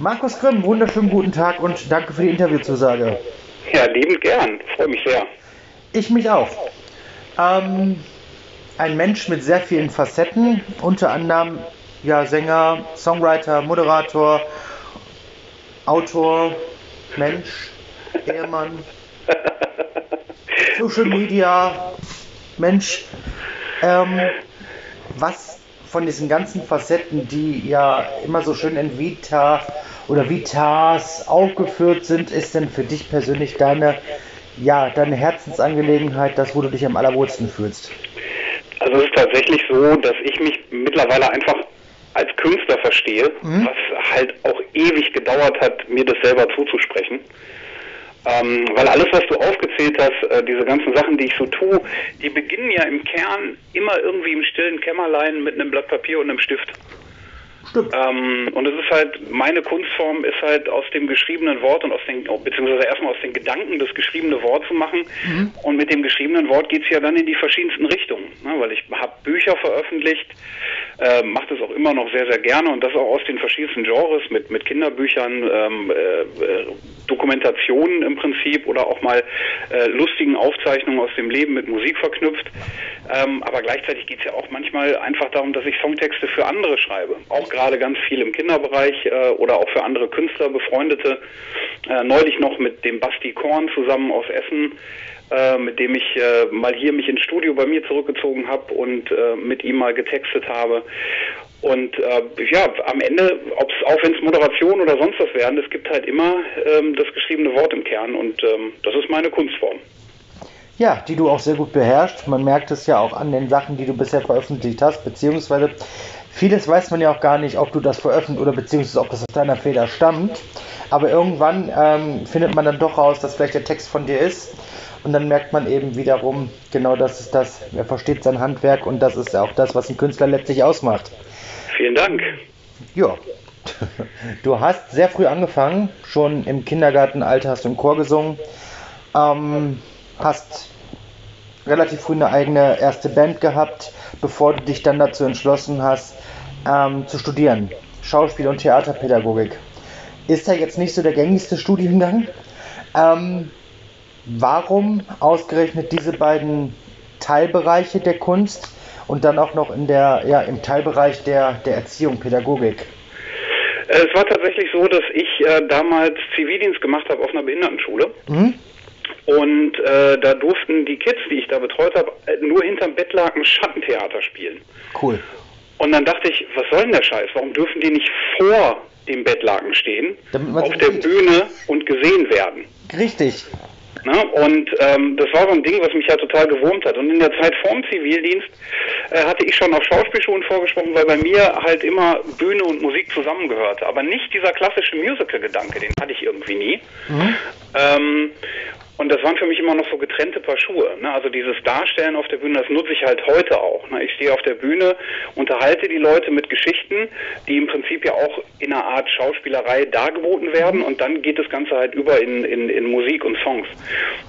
Markus Grimm, wunderschönen guten Tag und danke für die Interviewzusage. Ja, liebend gern. Freue mich sehr. Ich mich auch. Ähm, ein Mensch mit sehr vielen Facetten, unter anderem ja, Sänger, Songwriter, Moderator, Autor, Mensch, Ehemann, Social Media, Mensch. Ähm, was von diesen ganzen Facetten, die ja immer so schön in Vita oder Vitas aufgeführt sind, ist denn für dich persönlich deine, ja, deine Herzensangelegenheit, das, wo du dich am allerwohlsten fühlst? Also es ist tatsächlich so, dass ich mich mittlerweile einfach als Künstler verstehe, mhm. was halt auch ewig gedauert hat, mir das selber zuzusprechen. Ähm, weil alles, was du aufgezählt hast, äh, diese ganzen Sachen, die ich so tue, die beginnen ja im Kern immer irgendwie im stillen Kämmerlein mit einem Blatt Papier und einem Stift. Ähm, und es ist halt, meine Kunstform ist halt aus dem geschriebenen Wort und aus den, beziehungsweise erstmal aus den Gedanken das geschriebene Wort zu machen. Mhm. Und mit dem geschriebenen Wort geht es ja dann in die verschiedensten Richtungen. Ne? Weil ich habe Bücher veröffentlicht, äh, mache das auch immer noch sehr, sehr gerne und das auch aus den verschiedensten Genres mit, mit Kinderbüchern, ähm, äh, äh Dokumentationen im Prinzip oder auch mal äh, lustigen Aufzeichnungen aus dem Leben mit Musik verknüpft. Ähm, aber gleichzeitig geht es ja auch manchmal einfach darum, dass ich Songtexte für andere schreibe. Auch gerade ganz viel im Kinderbereich äh, oder auch für andere Künstler, Befreundete. Äh, neulich noch mit dem Basti Korn zusammen aus Essen, äh, mit dem ich äh, mal hier mich ins Studio bei mir zurückgezogen habe und äh, mit ihm mal getextet habe. Und äh, ja, am Ende, ob's, auch wenn es Moderation oder sonst was werden, es gibt halt immer ähm, das geschriebene Wort im Kern und ähm, das ist meine Kunstform. Ja, die du auch sehr gut beherrschst. Man merkt es ja auch an den Sachen, die du bisher veröffentlicht hast, beziehungsweise vieles weiß man ja auch gar nicht, ob du das veröffentlicht oder beziehungsweise ob das aus deiner Feder stammt. Aber irgendwann ähm, findet man dann doch raus, dass vielleicht der Text von dir ist. Und dann merkt man eben wiederum, genau das ist das, er versteht sein Handwerk und das ist auch das, was ein Künstler letztlich ausmacht. Vielen Dank. Ja. Du hast sehr früh angefangen, schon im Kindergartenalter hast du im Chor gesungen, ähm, hast relativ früh eine eigene erste Band gehabt, bevor du dich dann dazu entschlossen hast, ähm, zu studieren. Schauspiel- und Theaterpädagogik. Ist ja jetzt nicht so der gängigste Studiengang. Ähm, warum ausgerechnet diese beiden Teilbereiche der Kunst? und dann auch noch in der, ja, im Teilbereich der, der Erziehung, Pädagogik? Äh, es war tatsächlich so, dass ich äh, damals Zivildienst gemacht habe auf einer Behindertenschule. Mhm. Und äh, da durften die Kids, die ich da betreut habe, nur hinterm Bettlaken Schattentheater spielen. Cool. Und dann dachte ich, was soll denn der Scheiß? Warum dürfen die nicht vor dem Bettlaken stehen, auf der. Bühne und gesehen werden? Richtig. Ne? Und ähm, das war so ein Ding, was mich ja total gewurmt hat. Und in der Zeit vorm Zivildienst äh, hatte ich schon auf Schauspielschulen vorgesprochen, weil bei mir halt immer Bühne und Musik zusammengehörte. Aber nicht dieser klassische Musical-Gedanke, den hatte ich irgendwie nie. Mhm. Ähm, und das waren für mich immer noch so getrennte Paar Schuhe. Ne? Also dieses Darstellen auf der Bühne, das nutze ich halt heute auch. Ne? Ich stehe auf der Bühne, unterhalte die Leute mit Geschichten, die im Prinzip ja auch in einer Art Schauspielerei dargeboten werden und dann geht das Ganze halt über in, in, in Musik und Songs.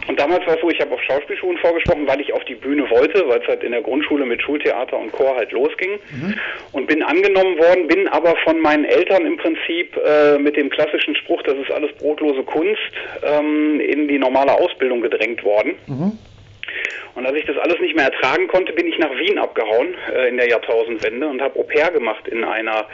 Und damals war es so, ich habe auf Schauspielschulen vorgesprochen, weil ich auf die Bühne wollte, weil es halt in der Grundschule mit Schultheater und Chor halt losging mhm. und bin angenommen worden, bin aber von meinen Eltern im Prinzip äh, mit dem klassischen Spruch, das ist alles brotlose Kunst, ähm, in die normale Ausbildung gedrängt worden. Mhm. Und als ich das alles nicht mehr ertragen konnte, bin ich nach Wien abgehauen äh, in der Jahrtausendwende und habe Au pair gemacht in einer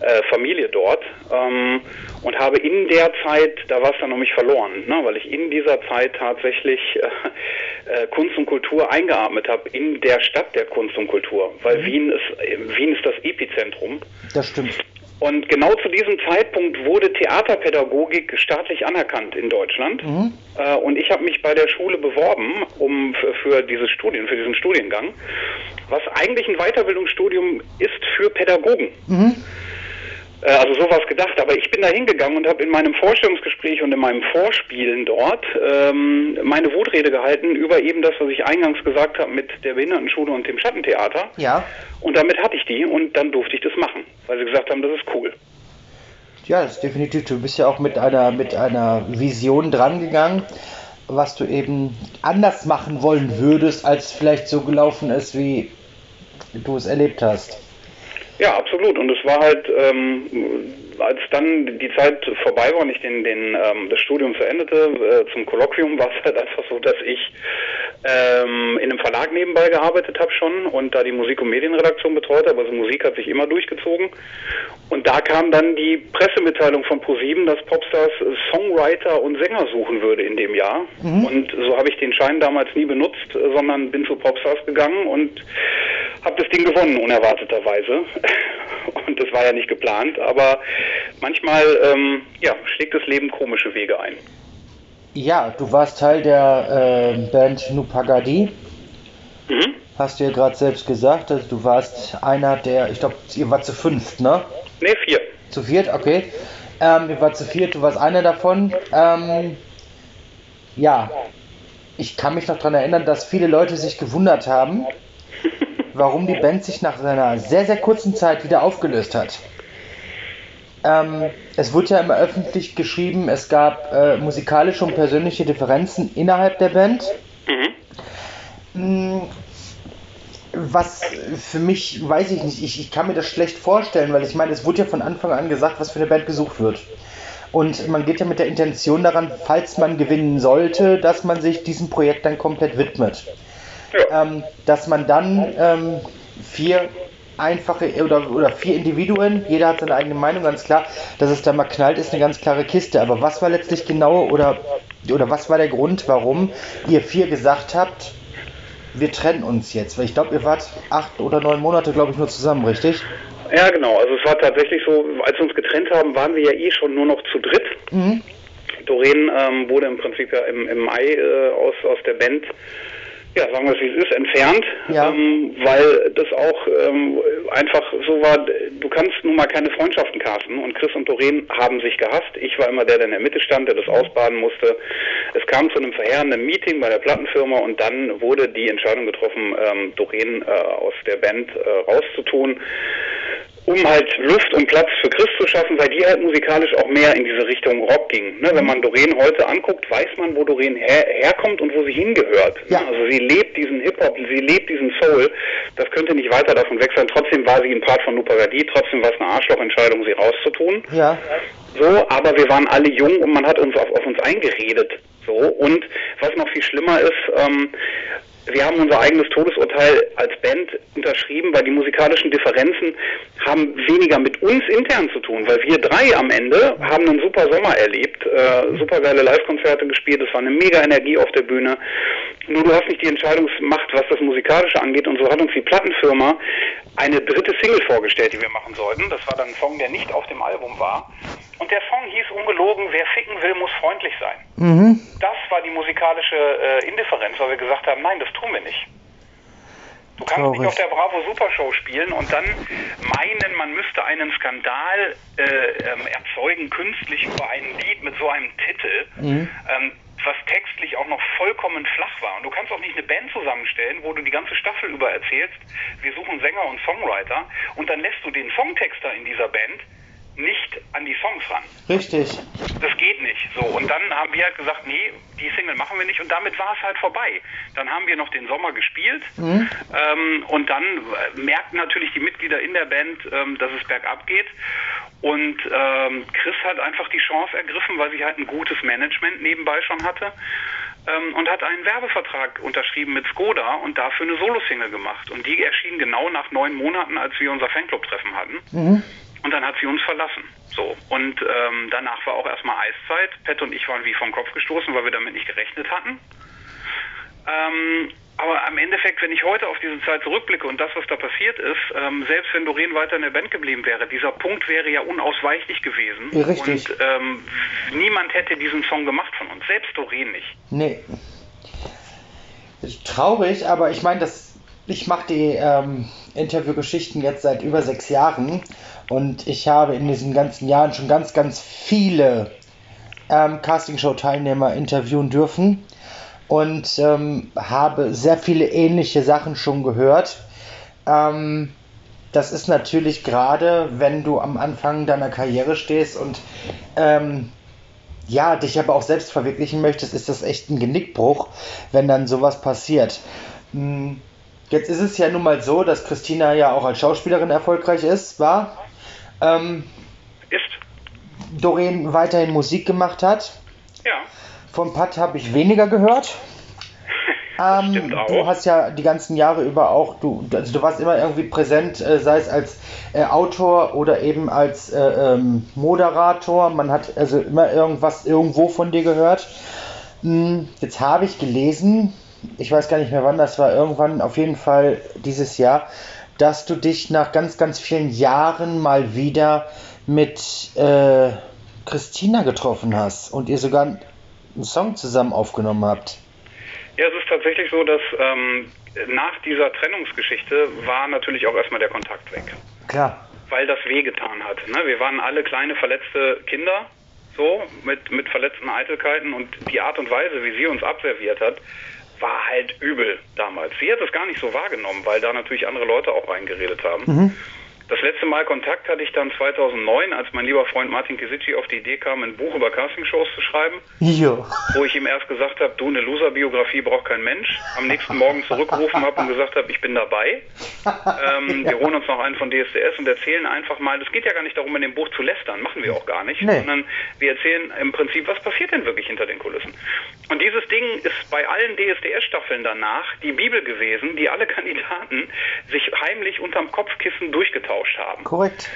äh, Familie dort ähm, und habe in der Zeit, da war es dann um mich verloren, ne, weil ich in dieser Zeit tatsächlich äh, äh Kunst und Kultur eingeatmet habe in der Stadt der Kunst und Kultur, weil mhm. Wien ist Wien ist das Epizentrum. Das stimmt. Und genau zu diesem Zeitpunkt wurde Theaterpädagogik staatlich anerkannt in Deutschland. Mhm. Äh, und ich habe mich bei der Schule beworben, um für, für dieses Studien, für diesen Studiengang, was eigentlich ein Weiterbildungsstudium ist für Pädagogen. Mhm. Äh, also sowas gedacht. Aber ich bin da hingegangen und habe in meinem Vorstellungsgespräch und in meinem Vorspielen dort ähm, meine Wutrede gehalten über eben das, was ich eingangs gesagt habe mit der Behindertenschule und dem Schattentheater. Ja. Und damit hatte ich die und dann durfte ich das machen, weil sie gesagt haben, das ist cool. Ja, das ist definitiv. Du bist ja auch mit einer, mit einer Vision drangegangen, was du eben anders machen wollen würdest, als vielleicht so gelaufen ist, wie du es erlebt hast. Ja, absolut. Und es war halt, ähm, als dann die Zeit vorbei war und ich den, den, ähm, das Studium verendete, äh, zum Kolloquium, war es halt einfach so, dass ich ähm, in einem Verlag nebenbei gearbeitet habe schon und da die Musik- und Medienredaktion betreut habe. Also Musik hat sich immer durchgezogen. Und da kam dann die Pressemitteilung von ProSieben, dass Popstars Songwriter und Sänger suchen würde in dem Jahr. Mhm. Und so habe ich den Schein damals nie benutzt, sondern bin zu Popstars gegangen und habe das Ding gewonnen, unerwarteterweise. Und das war ja nicht geplant, aber manchmal ähm, ja, schlägt das Leben komische Wege ein. Ja, du warst Teil der äh, Band Nupagadi. Mhm. Hast du ja gerade selbst gesagt, also du warst einer der, ich glaube, ihr wart zu fünft, ne? Ne, vier. Zu viert, okay. Ähm, ihr wart zu viert, du warst einer davon. Ähm, ja, ich kann mich noch daran erinnern, dass viele Leute sich gewundert haben, warum die Band sich nach einer sehr, sehr kurzen Zeit wieder aufgelöst hat. Ähm, es wurde ja immer öffentlich geschrieben, es gab äh, musikalische und persönliche Differenzen innerhalb der Band. Mhm. Was für mich, weiß ich nicht, ich, ich kann mir das schlecht vorstellen, weil ich meine, es wurde ja von Anfang an gesagt, was für eine Band gesucht wird. Und man geht ja mit der Intention daran, falls man gewinnen sollte, dass man sich diesem Projekt dann komplett widmet. Ja. Ähm, dass man dann ähm, vier einfache oder, oder vier Individuen, jeder hat seine eigene Meinung, ganz klar, dass es da mal knallt, ist eine ganz klare Kiste. Aber was war letztlich genau oder, oder was war der Grund, warum ihr vier gesagt habt, wir trennen uns jetzt? Weil ich glaube, ihr wart acht oder neun Monate, glaube ich, nur zusammen, richtig? Ja, genau. Also es war tatsächlich so, als wir uns getrennt haben, waren wir ja eh schon nur noch zu dritt. Mhm. Doreen ähm, wurde im Prinzip ja im, im Mai äh, aus, aus der Band ja, sagen wir es wie es ist, entfernt, ja. ähm, weil das auch ähm, einfach so war, du kannst nun mal keine Freundschaften casten und Chris und Doreen haben sich gehasst. Ich war immer der, der in der Mitte stand, der das ausbaden musste. Es kam zu einem verheerenden Meeting bei der Plattenfirma und dann wurde die Entscheidung getroffen, ähm, Doreen äh, aus der Band äh, rauszutun um halt Luft und Platz für Chris zu schaffen, weil die halt musikalisch auch mehr in diese Richtung Rock ging. Ne? Wenn man Doreen heute anguckt, weiß man, wo Doreen her herkommt und wo sie hingehört. Ne? Ja. Also sie lebt diesen Hip-Hop, sie lebt diesen Soul. Das könnte nicht weiter davon weg sein. Trotzdem war sie ein Part von Nupagadi, trotzdem war es eine Arschlochentscheidung, sie rauszutun. Ja. So, aber wir waren alle jung und man hat uns auf, auf uns eingeredet. So, und was noch viel schlimmer ist, ähm, wir haben unser eigenes Todesurteil als Band unterschrieben, weil die musikalischen Differenzen haben weniger mit uns intern zu tun, weil wir drei am Ende haben einen super Sommer erlebt, äh, super geile Live-Konzerte gespielt, es war eine mega Energie auf der Bühne. Nur du hast nicht die Entscheidungsmacht, was das Musikalische angeht und so hat uns die Plattenfirma eine dritte Single vorgestellt, die wir machen sollten. Das war dann ein Song, der nicht auf dem Album war. Und der Song hieß ungelogen, wer ficken will, muss freundlich sein. Mhm. Das war die musikalische äh, Indifferenz, weil wir gesagt haben, nein, das tun wir nicht. Du kannst Traurig. nicht auf der Bravo Supershow spielen und dann meinen, man müsste einen Skandal äh, ähm, erzeugen, künstlich über ein Lied mit so einem Titel. Mhm. Ähm, was textlich auch noch vollkommen flach war. Und du kannst auch nicht eine Band zusammenstellen, wo du die ganze Staffel über erzählst, wir suchen Sänger und Songwriter und dann lässt du den Songtexter in dieser Band nicht an die Songs ran. Richtig. Das geht nicht. So, und dann haben wir halt gesagt, nee, die Single machen wir nicht und damit war es halt vorbei. Dann haben wir noch den Sommer gespielt mhm. ähm, und dann äh, merkten natürlich die Mitglieder in der Band, ähm, dass es bergab geht. Und ähm, Chris hat einfach die Chance ergriffen, weil sie halt ein gutes Management nebenbei schon hatte ähm, und hat einen Werbevertrag unterschrieben mit Skoda und dafür eine Solo-Single gemacht. Und die erschien genau nach neun Monaten, als wir unser Fanclub-Treffen hatten. Mhm. Und dann hat sie uns verlassen. So. Und ähm, danach war auch erstmal Eiszeit. Pet und ich waren wie vom Kopf gestoßen, weil wir damit nicht gerechnet hatten. Ähm, aber am Endeffekt, wenn ich heute auf diese Zeit zurückblicke und das, was da passiert ist, ähm, selbst wenn Doreen weiter in der Band geblieben wäre, dieser Punkt wäre ja unausweichlich gewesen. Ja, richtig. Und ähm, niemand hätte diesen Song gemacht von uns, selbst Doreen nicht. Nee. Traurig, aber ich meine, ich mache die ähm, Interviewgeschichten jetzt seit über sechs Jahren und ich habe in diesen ganzen Jahren schon ganz, ganz viele ähm, Castingshow-Teilnehmer interviewen dürfen und ähm, habe sehr viele ähnliche Sachen schon gehört. Ähm, das ist natürlich gerade, wenn du am Anfang deiner Karriere stehst und ähm, ja, dich aber auch selbst verwirklichen möchtest, ist das echt ein Genickbruch, wenn dann sowas passiert. Hm, jetzt ist es ja nun mal so, dass Christina ja auch als Schauspielerin erfolgreich ist, war? Ähm, ist. Doreen weiterhin Musik gemacht hat. Ja. Von Pat habe ich weniger gehört. Ähm. Du hast ja die ganzen Jahre über auch, du, also du warst immer irgendwie präsent, äh, sei es als äh, Autor oder eben als äh, ähm, Moderator. Man hat also immer irgendwas irgendwo von dir gehört. Hm, jetzt habe ich gelesen, ich weiß gar nicht mehr wann, das war irgendwann auf jeden Fall dieses Jahr, dass du dich nach ganz, ganz vielen Jahren mal wieder mit äh, Christina getroffen hast und ihr sogar einen Song zusammen aufgenommen habt. Ja, es ist tatsächlich so, dass ähm, nach dieser Trennungsgeschichte war natürlich auch erstmal der Kontakt weg. Klar. Weil das wehgetan hat. Ne? Wir waren alle kleine verletzte Kinder, so, mit, mit verletzten Eitelkeiten und die Art und Weise, wie sie uns abserviert hat, war halt übel damals. Sie hat es gar nicht so wahrgenommen, weil da natürlich andere Leute auch reingeredet haben. Mhm. Das letzte Mal Kontakt hatte ich dann 2009, als mein lieber Freund Martin Kisici auf die Idee kam, ein Buch über Castingshows zu schreiben. Jo. Wo ich ihm erst gesagt habe, du, eine Loser-Biografie braucht kein Mensch. Am nächsten Morgen zurückgerufen habe und gesagt habe, ich bin dabei. Ähm, Wir holen uns noch einen von DSDS und erzählen einfach mal, es geht ja gar nicht darum, in dem Buch zu lästern, machen wir auch gar nicht, Nee. sondern wir erzählen im Prinzip, was passiert denn wirklich hinter den Kulissen. Und dieses Ding ist bei allen DSDS-Staffeln danach die Bibel gewesen, die alle Kandidaten sich heimlich unterm Kopfkissen durchgetauscht haben. Korrekt.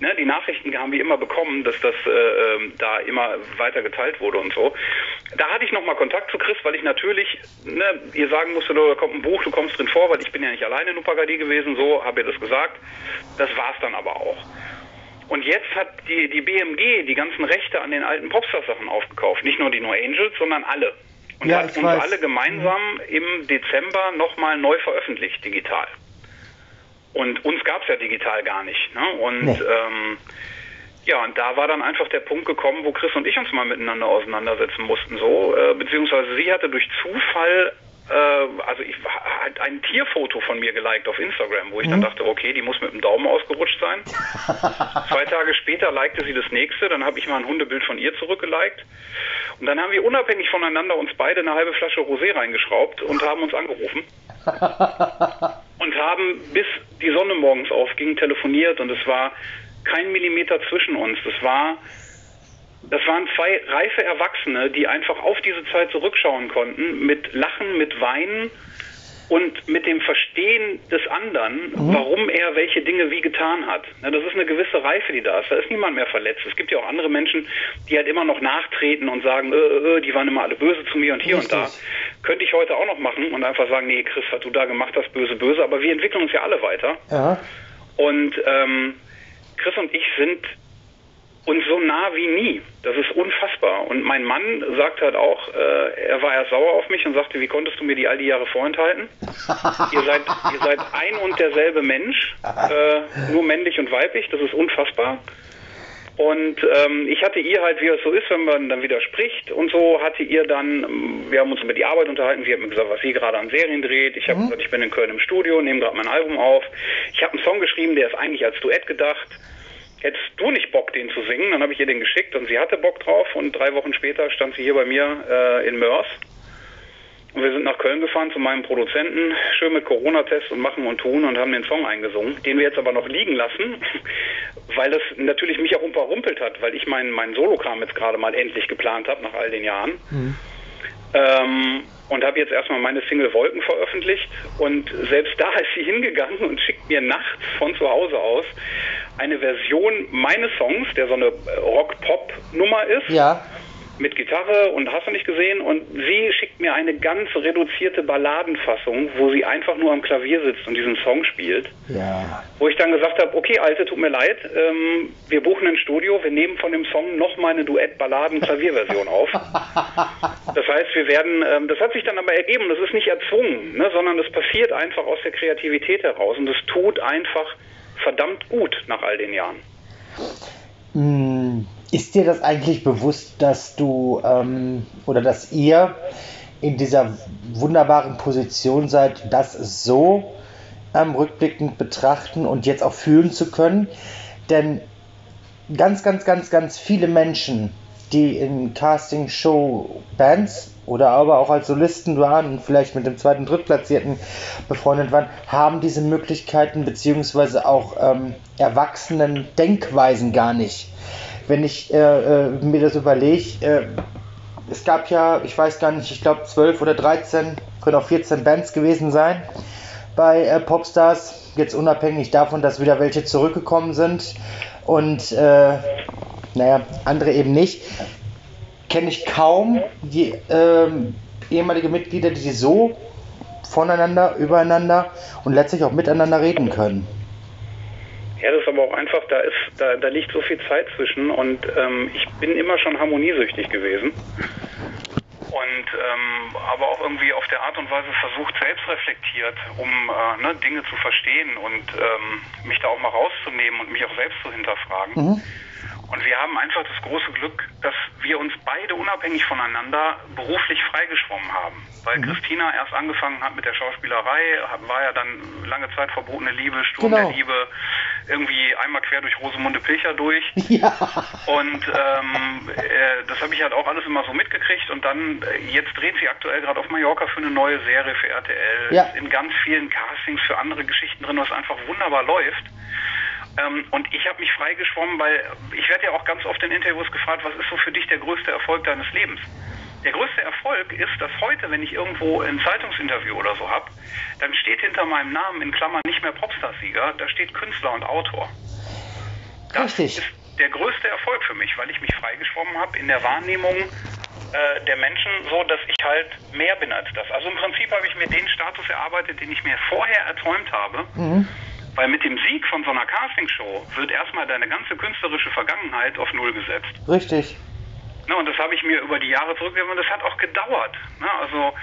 Ne, die Nachrichten haben wir immer bekommen, dass das äh, ähm, da immer weiter geteilt wurde und so. Da hatte ich nochmal Kontakt zu Chris, weil ich natürlich ne, ihr sagen musste, da kommt ein Buch, du kommst drin vor, weil ich bin ja nicht alleine in Upagadi gewesen, so habe ihr das gesagt. Das war's dann aber auch. Und jetzt hat die, die BMG die ganzen Rechte an den alten Popstar-Sachen aufgekauft. Nicht nur die No Angels, sondern alle. Und Ja, hat uns weiß. alle gemeinsam im Dezember nochmal neu veröffentlicht, digital. Und uns gab es ja digital gar nicht. Ne? Und Nee. ähm, ja, und da war dann einfach der Punkt gekommen, wo Chris und ich uns mal miteinander auseinandersetzen mussten. So, äh, beziehungsweise sie hatte durch Zufall, also ich ha- hat ein Tierfoto von mir geliked auf Instagram, wo ich dann dachte, okay, die muss mit dem Daumen ausgerutscht sein. Zwei Tage später likte sie das nächste, dann habe ich mal ein Hundebild von ihr zurückgeliked. Und dann haben wir unabhängig voneinander uns beide eine halbe Flasche Rosé reingeschraubt und haben uns angerufen und haben bis die Sonne morgens aufging telefoniert und es war kein Millimeter zwischen uns. Das war das waren zwei reife Erwachsene, die einfach auf diese Zeit zurückschauen konnten, mit Lachen, mit Weinen und mit dem Verstehen des anderen, warum er welche Dinge wie getan hat. Na, das ist eine gewisse Reife, die da ist. Da ist niemand mehr verletzt. Es gibt ja auch andere Menschen, die halt immer noch nachtreten und sagen, äh, äh, äh, die waren immer alle böse zu mir und hier und da. Richtig. Könnte ich heute auch noch machen und einfach sagen, nee, Chris, was du da gemacht hast, böse, böse. Aber wir entwickeln uns ja alle weiter. Ja. Und ähm, Chris und ich sind uns so nah wie nie. Das ist unfassbar. Und mein Mann sagt halt auch, äh, er war erst sauer auf mich und sagte, wie konntest du mir die all die Jahre vorenthalten? ihr, seid, ihr seid ein und derselbe Mensch, äh, nur männlich und weiblich, das ist unfassbar. Und ähm, ich hatte ihr halt, wie es so ist, wenn man dann wieder spricht und so, hatte ihr dann, ähm, wir haben uns über die Arbeit unterhalten, sie hat mir gesagt, was sie gerade an Serien dreht. Ich habe gesagt, ich bin in Köln im Studio, nehme gerade mein Album auf. Ich habe einen Song geschrieben, der ist eigentlich als Duett gedacht. Hättest du nicht Bock, den zu singen? Dann habe ich ihr den geschickt und sie hatte Bock drauf und drei Wochen später stand sie hier bei mir äh, in Mörs. Und wir sind nach Köln gefahren zu meinem Produzenten, schön mit Corona-Test und machen und tun und haben den Song eingesungen, den wir jetzt aber noch liegen lassen, weil das natürlich mich auch überrumpelt hat, weil ich meinen mein Solokram jetzt gerade mal endlich geplant habe nach all den Jahren. Ähm, und habe jetzt erstmal meine Single Wolken veröffentlicht und selbst da ist sie hingegangen und schickt mir nachts von zu Hause aus eine Version meines Songs, der so eine äh, Rock-Pop-Nummer ist Ja. mit Gitarre und hast du nicht gesehen und sie schickt mir eine ganz reduzierte Balladenfassung, wo sie einfach nur am Klavier sitzt und diesen Song spielt. Ja. Wo ich dann gesagt habe, okay, Alte, tut mir leid, ähm, wir buchen ein Studio, wir nehmen von dem Song nochmal eine Duett-Balladen-Klavierversion auf. Das heißt, wir werden, ähm, das hat sich dann aber ergeben, das ist nicht erzwungen, ne, sondern das passiert einfach aus der Kreativität heraus und es tut einfach verdammt gut nach all den Jahren. Mm, Ist dir das eigentlich bewusst, dass du ähm, oder dass ihr in dieser wunderbaren Position seid, das so ähm, rückblickend betrachten und jetzt auch fühlen zu können? Denn ganz, ganz, ganz, ganz viele Menschen, die in Casting-Show-Bands oder aber auch als Solisten waren und vielleicht mit dem zweiten, drittplatzierten befreundet waren, haben diese Möglichkeiten beziehungsweise auch ähm, erwachsenen Denkweisen gar nicht. wenn ich äh, äh, mir das überlege, äh, es gab ja, ich weiß gar nicht, ich glaube 12 oder 13, können auch 14 Bands gewesen sein bei äh, Popstars. Jetzt unabhängig davon, dass wieder welche zurückgekommen sind und äh, naja, andere eben nicht, kenne ich kaum die ähm, ehemalige Mitglieder, die so voneinander, übereinander und letztlich auch miteinander reden können. Ja, das ist aber auch einfach, da ist, da, da liegt so viel Zeit zwischen und ähm, ich bin immer schon harmoniesüchtig gewesen. Und ähm, aber auch irgendwie auf der Art und Weise versucht, selbstreflektiert, um äh, ne, Dinge zu verstehen und ähm, mich da auch mal rauszunehmen und mich auch selbst zu hinterfragen. Mhm. Und wir haben einfach das große Glück, dass wir uns beide unabhängig voneinander beruflich freigeschwommen haben. Weil mhm. Christina erst angefangen hat mit der Schauspielerei, war ja dann lange Zeit verbotene Liebe, Sturm genau. der Liebe, irgendwie einmal quer durch Rosemunde Pilcher durch. Ja. Und ähm, äh, das habe ich halt auch alles immer so mitgekriegt. Und dann, äh, jetzt dreht sie aktuell gerade auf Mallorca für eine neue Serie für RTL. Ja. In ganz vielen Castings für andere Geschichten drin, was einfach wunderbar läuft. Ähm, und ich habe mich freigeschwommen, weil ich werde ja auch ganz oft in Interviews gefragt, was ist so für dich der größte Erfolg deines Lebens? Der größte Erfolg ist, dass heute, wenn ich irgendwo ein Zeitungsinterview oder so habe, dann steht hinter meinem Namen in Klammern nicht mehr Popstar-Sieger, da steht Künstler und Autor. Das Richtig. ist der größte Erfolg für mich, weil ich mich freigeschwommen habe in der Wahrnehmung äh, der Menschen so, dass ich halt mehr bin als das. Also im Prinzip habe ich mir den Status erarbeitet, den ich mir vorher erträumt habe. Mhm. Weil mit dem Sieg von so einer Castingshow wird erstmal deine ganze künstlerische Vergangenheit auf Null gesetzt. Richtig. Na, und das habe ich mir über die Jahre zurückgegeben und das hat auch gedauert. Na, also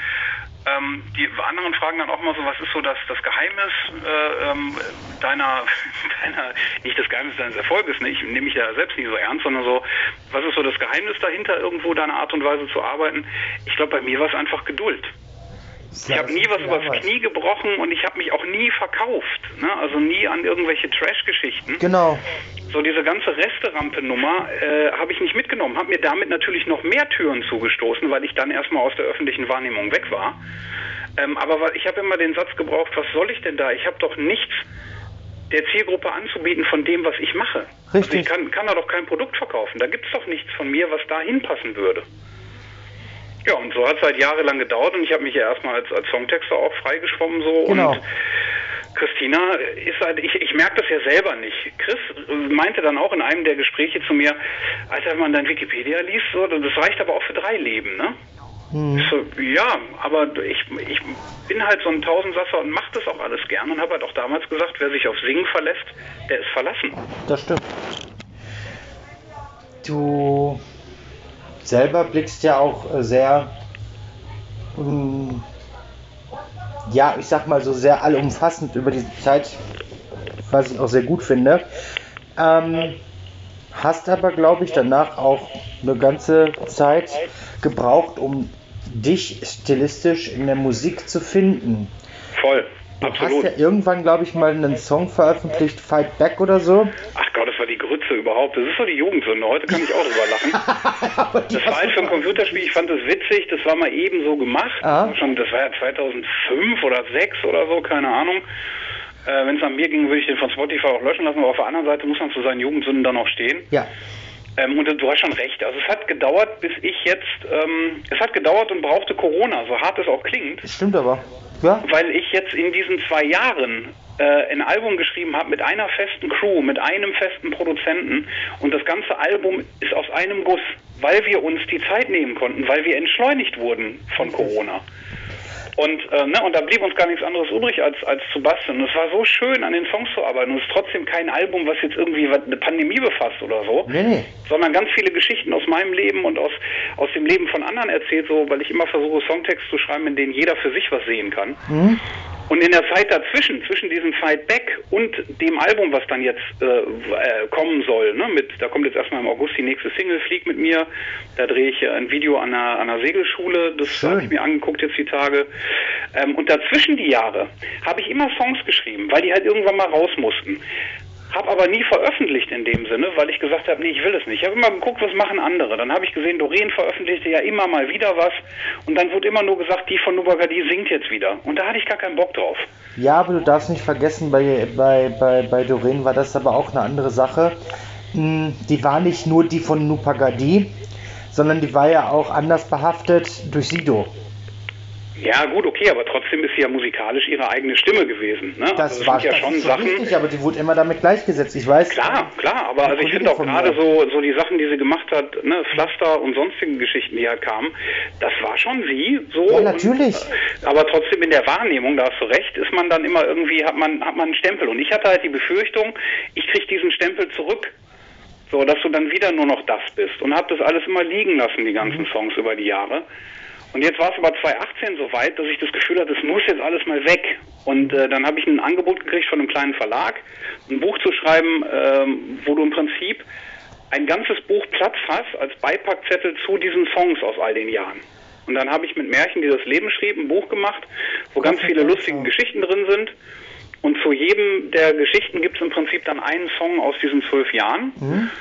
ähm, die anderen fragen dann auch mal so, was ist so das, das Geheimnis äh, ähm, deiner, deiner, nicht das Geheimnis deines Erfolges, ne? ich nehme mich ja selbst nicht so ernst, sondern so, was ist so das Geheimnis dahinter, irgendwo deine Art und Weise zu arbeiten? Ich glaube, bei mir war es einfach Geduld. Ich habe nie was übers Knie gebrochen und ich habe mich auch nie verkauft. Ne? Also nie an irgendwelche Trash-Geschichten. Genau. So diese ganze Resterampe-Nummer äh, habe ich nicht mitgenommen. Habe mir damit natürlich noch mehr Türen zugestoßen, weil ich dann erstmal aus der öffentlichen Wahrnehmung weg war. Ähm, aber ich habe immer den Satz gebraucht, was soll ich denn da? Ich habe doch nichts der Zielgruppe anzubieten von dem, was ich mache. Richtig. Also ich kann, kann da doch kein Produkt verkaufen. Da gibt es doch nichts von mir, was da hinpassen würde. Ja, und so hat es halt jahrelang gedauert und ich habe mich ja erstmal als, als Songtexter auch freigeschwommen so genau. und Christina ist halt, ich, ich merke das ja selber nicht. Chris meinte dann auch in einem der Gespräche zu mir, als wenn man dein Wikipedia liest, so, das reicht aber auch für drei Leben, ne? Hm. So, ja, aber ich, ich bin halt so ein Tausendsasser und mache das auch alles gern und habe halt auch damals gesagt, wer sich auf Singen verlässt, der ist verlassen. Das stimmt. Du selber blickst ja auch äh, sehr, ähm, ja, ich sag mal so sehr allumfassend über diese Zeit, was ich auch sehr gut finde. Ähm, hast aber, glaube ich, danach auch eine ganze Zeit gebraucht, um dich stilistisch in der Musik zu finden. Voll. Du Absolut. hast ja irgendwann, glaube ich, mal einen Song veröffentlicht, Fight Back oder so. Ach Gott, das war die Grütze überhaupt. Das ist doch die Jugendsünde. Heute kann ich auch drüber lachen. das war halt für ein Computerspiel. Ich fand das witzig. Das war mal eben so gemacht. Ah. Schon, das war ja 2005 oder 2006 oder so, keine Ahnung. Äh, Wenn es an mir ging, würde ich den von Spotify auch löschen lassen. Aber auf der anderen Seite muss man zu seinen Jugendsünden dann auch stehen. Ja. Ähm, und du hast schon recht. Also es hat gedauert, bis ich jetzt, ähm, es hat gedauert und brauchte Corona, so hart es auch klingt. Stimmt aber. Ja. Weil ich jetzt in diesen zwei Jahren äh, ein Album geschrieben habe mit einer festen Crew, mit einem festen Produzenten und das ganze Album ist aus einem Guss, weil wir uns die Zeit nehmen konnten, weil wir entschleunigt wurden von Corona. Und, äh, ne, und da blieb uns gar nichts anderes übrig, als, als zu basteln. Und es war so schön, an den Songs zu arbeiten. Und es ist trotzdem kein Album, was jetzt irgendwie eine Pandemie befasst oder so, nee. sondern ganz viele Geschichten aus meinem Leben und aus, aus dem Leben von anderen erzählt, so, weil ich immer versuche, Songtext zu schreiben, in denen jeder für sich was sehen kann. Mhm. Und in der Zeit dazwischen, zwischen diesem Fight Back und dem Album, was dann jetzt äh, äh, kommen soll, ne, mit, da kommt jetzt erstmal im August die nächste Single, Flieg mit mir, da drehe ich ein Video an einer, an einer Segelschule, das habe ich mir angeguckt jetzt die Tage. Ähm, und dazwischen die Jahre habe ich immer Songs geschrieben, weil die halt irgendwann mal raus mussten. Habe aber nie veröffentlicht in dem Sinne, weil ich gesagt habe, nee, ich will es nicht. Ich habe immer geguckt, was machen andere. Dann habe ich gesehen, Doreen veröffentlichte ja immer mal wieder was. Und dann wurde immer nur gesagt, die von Nubagadi singt jetzt wieder. Und da hatte ich gar keinen Bock drauf. Ja, aber du darfst nicht vergessen, bei, bei, bei, bei Doreen war das aber auch eine andere Sache. mh, die war nicht nur die von Nupagadi, sondern die war ja auch anders behaftet durch Sido. Ja, gut, okay, aber trotzdem ist sie ja musikalisch ihre eigene Stimme gewesen. Ne? Das also war ja das schon so Sachen. Richtig, aber die wurde immer damit gleichgesetzt. Ich weiß. Klar, klar, aber also ich finde auch gerade so, so die Sachen, die sie gemacht hat, ne, Pflaster und sonstige Geschichten, die halt kamen, das war schon sie. So. Ja, natürlich. Und, äh, aber trotzdem in der Wahrnehmung, da hast du recht, ist man dann immer irgendwie, hat man, hat man einen Stempel. Und ich hatte halt die Befürchtung, ich kriege diesen Stempel zurück. So, dass du dann wieder nur noch das bist. Und hab das alles immer liegen lassen, die ganzen mhm. Songs über die Jahre. Und jetzt war es aber 2018 so weit, dass ich das Gefühl hatte, es muss jetzt alles mal weg. Und äh, dann habe ich ein Angebot gekriegt von einem kleinen Verlag, ein Buch zu schreiben, ähm, wo du im Prinzip ein ganzes Buch Platz hast als Beipackzettel zu diesen Songs aus all den Jahren. Und dann habe ich mit Märchen, die das Leben schrieb, ein Buch gemacht, wo ganz viele lustige Geschichten drin sind. Und zu jedem der Geschichten gibt es im Prinzip dann einen Song aus diesen zwölf Jahren. Mhm.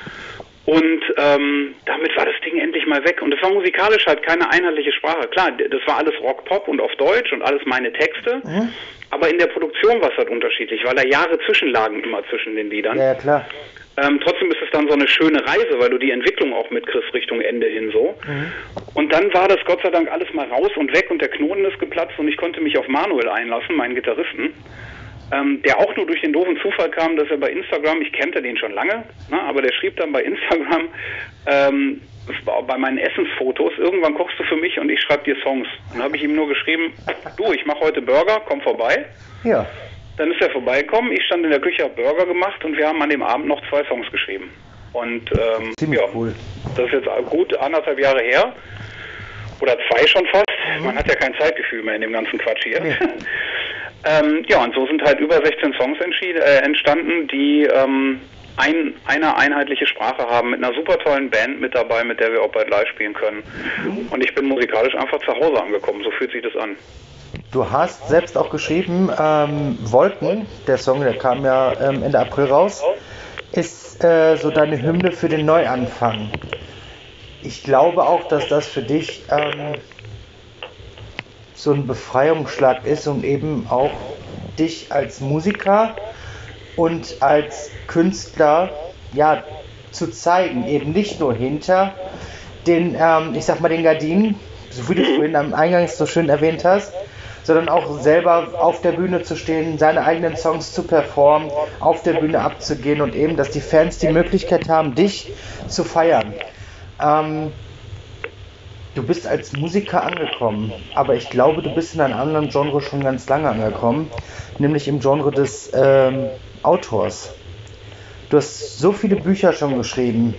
Und ähm, damit war das Ding endlich mal weg. Und es war musikalisch halt keine einheitliche Sprache. Klar, das war alles Rock-Pop und auf Deutsch und alles meine Texte. Mhm. Aber in der Produktion war es halt unterschiedlich, weil da Jahre zwischenlagen immer zwischen den Liedern. Ja, klar. Ähm, trotzdem ist es dann so eine schöne Reise, weil du die Entwicklung auch mitkriegst Richtung Ende hin so. Mhm. Und dann war das Gott sei Dank alles mal raus und weg und der Knoten ist geplatzt und ich konnte mich auf Manuel einlassen, meinen Gitarristen ähm, der auch nur durch den doofen Zufall kam, dass er bei Instagram, ich kannte den schon lange, ne, aber der schrieb dann bei Instagram, ähm, bei meinen Essensfotos, irgendwann kochst du für mich und ich schreibe dir Songs. Dann habe ich ihm nur geschrieben, du, ich mache heute Burger, komm vorbei. Ja. Dann ist er vorbeigekommen, ich stand in der Küche, habe Burger gemacht und wir haben an dem Abend noch zwei Songs geschrieben. Und ähm, Ziemlich ja, cool. das ist jetzt gut anderthalb Jahre her. Oder zwei schon fast. Mhm. Man hat ja kein Zeitgefühl mehr in dem ganzen Quatsch hier. Nee. Ähm, ja, und so sind halt über 16 Songs äh, entstanden, die ähm, ein, eine einheitliche Sprache haben, mit einer super tollen Band mit dabei, mit der wir auch bald live spielen können. Und ich bin musikalisch einfach zu Hause angekommen, so fühlt sich das an. Du hast selbst auch geschrieben, ähm, Wolken, der Song, der kam ja ähm, Ende April raus, ist äh, so deine Hymne für den Neuanfang. Ich glaube auch, dass das für dich ähm, so ein Befreiungsschlag ist und eben auch dich als Musiker und als Künstler ja zu zeigen, eben nicht nur hinter den, ähm, ich sag mal, den Gardinen, so wie du vorhin am Eingang so schön erwähnt hast, sondern auch selber auf der Bühne zu stehen, seine eigenen Songs zu performen, auf der Bühne abzugehen und eben, dass die Fans die Möglichkeit haben, dich zu feiern. Ähm, Du bist als Musiker angekommen, aber ich glaube, du bist in einem anderen Genre schon ganz lange angekommen, nämlich im Genre des ähm, Autors. Du hast so viele Bücher schon geschrieben.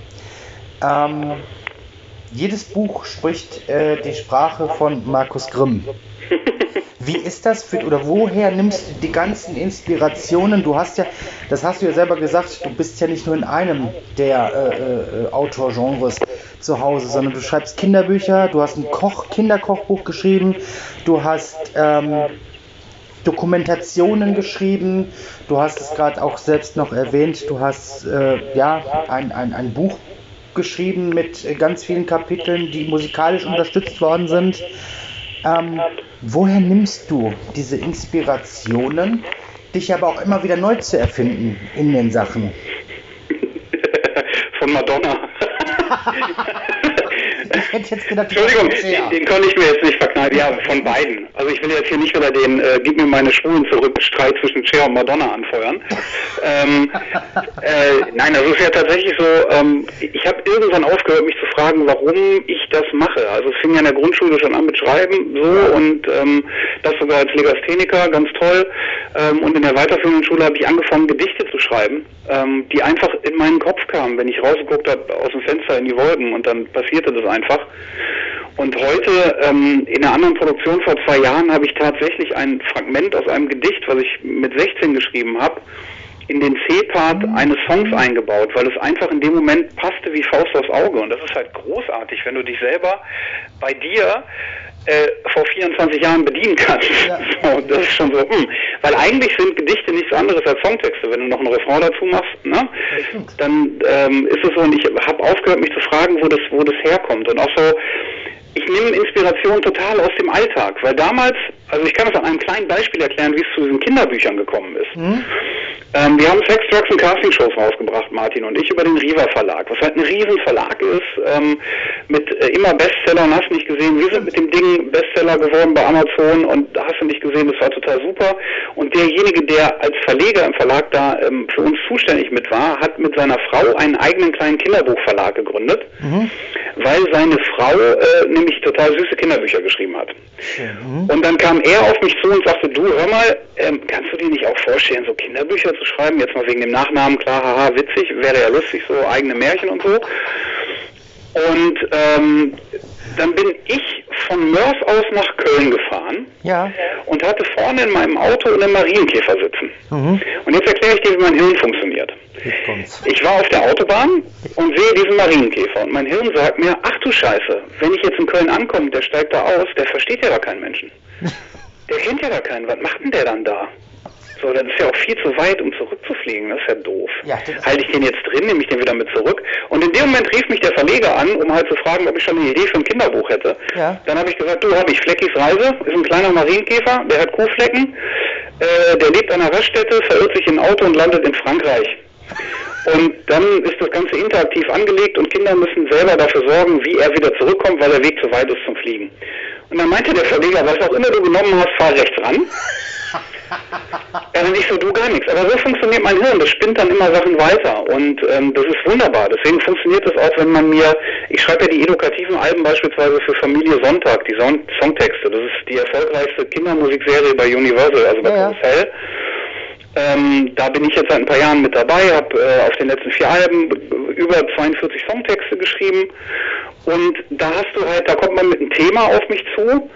Ähm, jedes Buch spricht äh, die Sprache von Markus Grimm. Wie ist das für, oder woher nimmst du die ganzen Inspirationen? Du hast ja, das hast du ja selber gesagt, du bist ja nicht nur in einem der äh, äh, Autorgenres zu Hause, sondern du schreibst Kinderbücher, du hast ein Koch, Kinderkochbuch geschrieben, du hast ähm, Dokumentationen geschrieben, du hast es gerade auch selbst noch erwähnt, du hast äh, ja ein, ein, ein Buch geschrieben mit ganz vielen Kapiteln, die musikalisch unterstützt worden sind. Ähm, woher nimmst du diese Inspirationen, dich aber auch immer wieder neu zu erfinden in den Sachen? Von Madonna. hätte jetzt gedacht, Entschuldigung, den, den konnte ich mir jetzt nicht verkneifen. Ja, von beiden. Also ich will jetzt hier nicht wieder den äh, Gib mir meine Schwulen zurück Streit zwischen Cher und Madonna anfeuern. ähm, äh, nein, das ist ja tatsächlich so, ähm, ich habe irgendwann aufgehört, mich zu fragen, warum ich das mache. Also es fing ja in der Grundschule schon an mit Schreiben so und ähm, das sogar als Legastheniker, ganz toll. Ähm, und in der weiterführenden Schule habe ich angefangen, Gedichte zu schreiben, ähm, die einfach in meinen Kopf kamen, wenn ich rausgeguckt habe aus dem Fenster in die Wolken und dann passierte das einfach. Und heute, ähm, in einer anderen Produktion vor zwei Jahren, habe ich tatsächlich ein Fragment aus einem Gedicht, was ich mit 16 geschrieben habe, in den C-Part eines Songs eingebaut, weil es einfach in dem Moment passte wie Faust aufs Auge. Und das ist halt großartig, wenn du dich selber bei dir äh, vor 24 Jahren bedienen kannst. Ja. So, das ist schon so, hm. weil eigentlich sind Gedichte nichts anderes als Songtexte. Wenn du noch einen Refrain dazu machst, ne, dann ähm, ist es so, und ich habe aufgehört, mich zu fragen, wo das, wo das herkommt. Und auch so, ich nehme Inspiration total aus dem Alltag, weil damals, also ich kann das an einem kleinen Beispiel erklären, wie es zu diesen Kinderbüchern gekommen ist. Mhm. Ähm, wir haben Sex, Drugs und Casting-Shows rausgebracht, Martin und ich, über den Riva Verlag, was halt ein Riesenverlag ist, ähm, mit äh, immer Bestsellern, hast du nicht gesehen. Wir sind mit dem Ding Bestseller geworden bei Amazon und hast du nicht gesehen, das war total super. Und derjenige, der als Verleger im Verlag da ähm, für uns zuständig mit war, hat mit seiner Frau einen eigenen kleinen Kinderbuchverlag gegründet, mhm. weil seine Frau äh, nämlich total süße Kinderbücher geschrieben hat. Mhm. Und dann kam er auf mich zu und sagte, du hör mal, ähm, kannst du dir nicht auch vorstellen, so Kinderbücher zu schreiben? Jetzt mal wegen dem Nachnamen, klar, haha, witzig, wäre ja lustig, so eigene Märchen und so. Und ähm, dann bin ich von Mörs aus nach Köln gefahren ja. und hatte vorne in meinem Auto einen Marienkäfer sitzen. Mhm. Und jetzt erkläre ich dir, wie mein Hirn funktioniert. Ich war auf der Autobahn und sehe diesen Marienkäfer und mein Hirn sagt mir, ach du Scheiße, wenn ich jetzt in Köln ankomme, der steigt da aus, der versteht ja da keinen Menschen. Der kennt ja da keinen, was macht denn der dann da? So, das ist ja auch viel zu weit, um zurückzufliegen. Das ist ja doof. Ja, Halte ich den jetzt drin, nehme ich den wieder mit zurück. Und in dem Moment rief mich der Verleger an, um halt zu fragen, ob ich schon eine Idee für ein Kinderbuch hätte. Ja. Dann habe ich gesagt, du, habe ich Fleckis Reise, ist ein kleiner Marienkäfer, der hat Kuhflecken, äh, der lebt an einer Raststätte, verirrt sich in ein Auto und landet in Frankreich. Und dann ist das Ganze interaktiv angelegt und Kinder müssen selber dafür sorgen, wie er wieder zurückkommt, weil der Weg zu weit ist zum Fliegen. Und dann meinte der Verleger, was auch immer du genommen hast, fahr rechts ran. Ja, dann ich so, du gar nichts. Aber so funktioniert mein Hirn. Das spinnt dann immer Sachen weiter. Und ähm, das ist wunderbar. Deswegen funktioniert das auch, wenn man mir, ich schreibe ja die edukativen Alben beispielsweise für Familie Sonntag, die Son Songtexte. Das ist die erfolgreichste Kindermusikserie bei Universal, also bei ja, Karussell. Ähm, da bin ich jetzt seit ein paar Jahren mit dabei, habe äh, auf den letzten vier Alben über 42 Songtexte geschrieben. Und da hast du halt, da kommt man mit einem Thema auf mich zu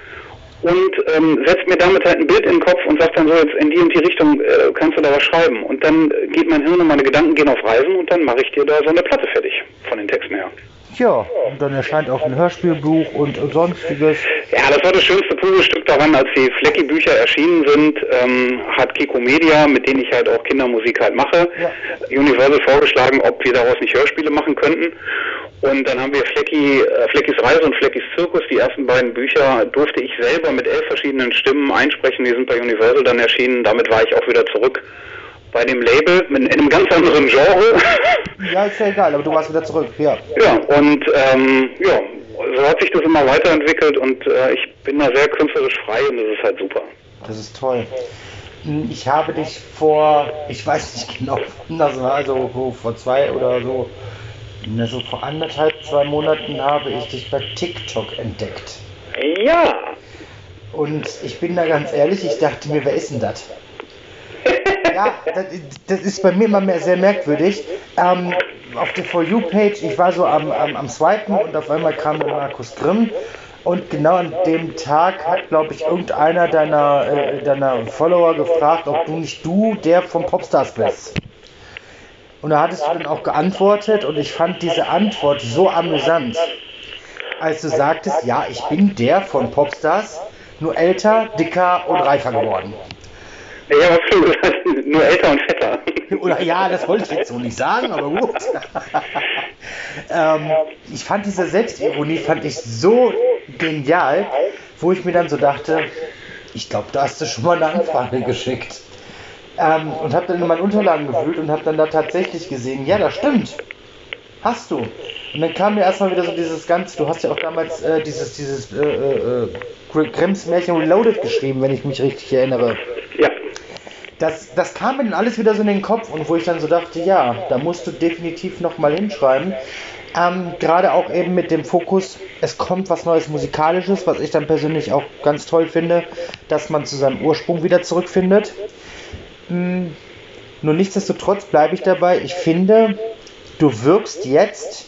und ähm, setzt mir damit halt ein Bild in den Kopf und sagt dann so, jetzt in die und die Richtung äh, kannst du da was schreiben. Und dann geht mein Hirn und meine Gedanken gehen auf Reisen und dann mache ich dir da so eine Platte fertig von den Texten her. Ja, und dann erscheint auch ein Hörspielbuch und, sonstiges. Ja, das war das schönste Puzzlestück daran, als die Flecki-Bücher erschienen sind, ähm, hat Kiko Media, mit denen ich halt auch Kindermusik halt mache, ja. Universal vorgeschlagen, ob wir daraus nicht Hörspiele machen könnten. Und dann haben wir Flecki, äh, Fleckis Reise und Fleckis Zirkus, die ersten beiden Bücher durfte ich selber mit elf verschiedenen Stimmen einsprechen, die sind bei Universal dann erschienen. Damit war ich auch wieder zurück bei dem Label in einem ganz anderen Genre. Ja, ist ja egal, aber du warst wieder zurück, ja. Ja, und ähm, ja, so hat sich das immer weiterentwickelt und äh, ich bin da sehr künstlerisch frei und das ist halt super. Das ist toll. Ich habe dich vor, ich weiß nicht genau, das war also vor zwei oder so na, so vor anderthalb, zwei Monaten habe ich dich bei TikTok entdeckt. Ja. Und ich bin da ganz ehrlich, ich dachte mir, wer ist denn das? Ja, das, das, ist bei mir immer mehr sehr merkwürdig. Ähm, auf der For You-Page, ich war so am, am, am Swipen und auf einmal kam Markus Grimm. Und genau an dem Tag hat, glaube ich, irgendeiner deiner, äh, deiner Follower gefragt, ob du nicht du der vom Popstars bist. Und da hattest du dann auch geantwortet und ich fand diese Antwort so amüsant, als du sagtest, ja, ich bin der von Popstars, nur älter, dicker und reifer geworden. Ja, du gesagt, nur älter und fetter. Oder ja, das wollte ich jetzt so nicht sagen, aber gut. ähm, ich fand diese Selbstironie fand ich so genial, wo ich mir dann so dachte, ich glaube, da hast du schon mal eine Anfrage geschickt. Ähm, und habe dann in meinen Unterlagen gewühlt und habe dann da tatsächlich gesehen, ja, das stimmt. Hast du. Und dann kam mir erstmal wieder so dieses ganze, du hast ja auch damals äh, dieses, dieses äh, äh, Grimms Märchen Reloaded geschrieben, wenn ich mich richtig erinnere. Ja. Das, das kam mir dann alles wieder so in den Kopf und wo ich dann so dachte, ja, da musst du definitiv nochmal hinschreiben. Ähm, Gerade auch eben mit dem Fokus, es kommt was Neues Musikalisches, was ich dann persönlich auch ganz toll finde, dass man zu seinem Ursprung wieder zurückfindet. Hm, nur nichtsdestotrotz bleibe ich dabei. Ich finde, du wirkst jetzt,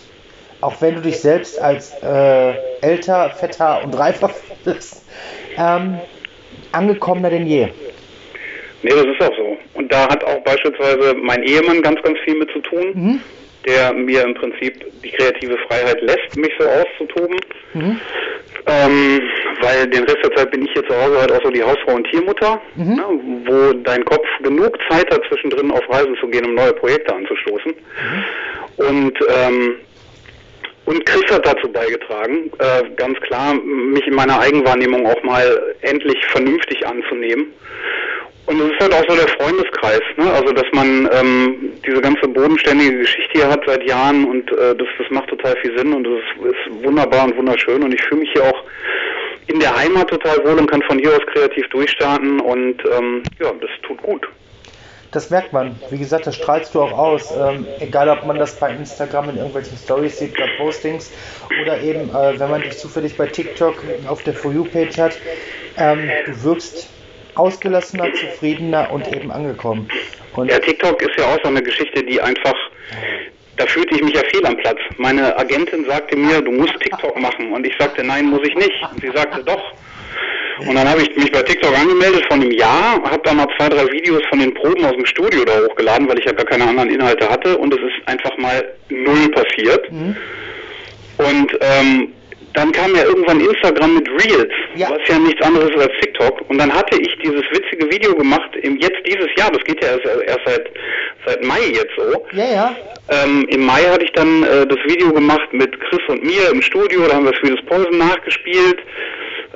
auch wenn du dich selbst als äh, älter, fetter und reifer findest, ähm, angekommener denn je. Nee, das ist auch so. Und da hat auch beispielsweise mein Ehemann ganz, ganz viel mit zu tun, mhm. der mir im Prinzip die kreative Freiheit lässt, mich so auszutoben. Mhm. Ähm, weil den Rest der Zeit bin ich hier zu Hause halt auch so die Hausfrau und Tiermutter, mhm. ne, wo dein Kopf genug Zeit hat, zwischendrin auf Reisen zu gehen, um neue Projekte anzustoßen. Mhm. Und ähm, und Chris hat dazu beigetragen, äh, ganz klar, mich in meiner Eigenwahrnehmung auch mal endlich vernünftig anzunehmen. Und es ist halt auch so der Freundeskreis, ne? Also dass man ähm, diese ganze bodenständige Geschichte hier hat seit Jahren und äh, das, das macht total viel Sinn und das ist, ist wunderbar und wunderschön und ich fühle mich hier auch in der Heimat total wohl und kann von hier aus kreativ durchstarten und ähm, ja, das tut gut. Das merkt man. Wie gesagt, das strahlst du auch aus. Ähm, egal, ob man das bei Instagram in irgendwelchen Stories sieht, bei Postings oder eben, äh, wenn man dich zufällig bei TikTok auf der For You-Page hat. Ähm, du wirkst ausgelassener, zufriedener und eben angekommen. Und ja, TikTok ist ja auch so eine Geschichte, die einfach, da fühlte ich mich ja fehl am Platz. Meine Agentin sagte mir, du musst TikTok machen. Und ich sagte, nein, muss ich nicht. Und sie sagte, doch. Und dann habe ich mich bei TikTok angemeldet von einem Jahr, habe da mal zwei, drei Videos von den Proben aus dem Studio da hochgeladen, weil ich ja gar keine anderen Inhalte hatte. Und es ist einfach mal null passiert. Mhm. Und ähm, dann kam ja irgendwann Instagram mit Reels, ja. was ja nichts anderes ist als TikTok. Und dann hatte ich dieses witzige Video gemacht, im, jetzt dieses Jahr, das geht ja erst, erst seit, seit Mai jetzt so. Ja, ja. Ähm, Im Mai hatte ich dann äh, das Video gemacht mit Chris und mir im Studio, da haben wir Swedish Poison nachgespielt,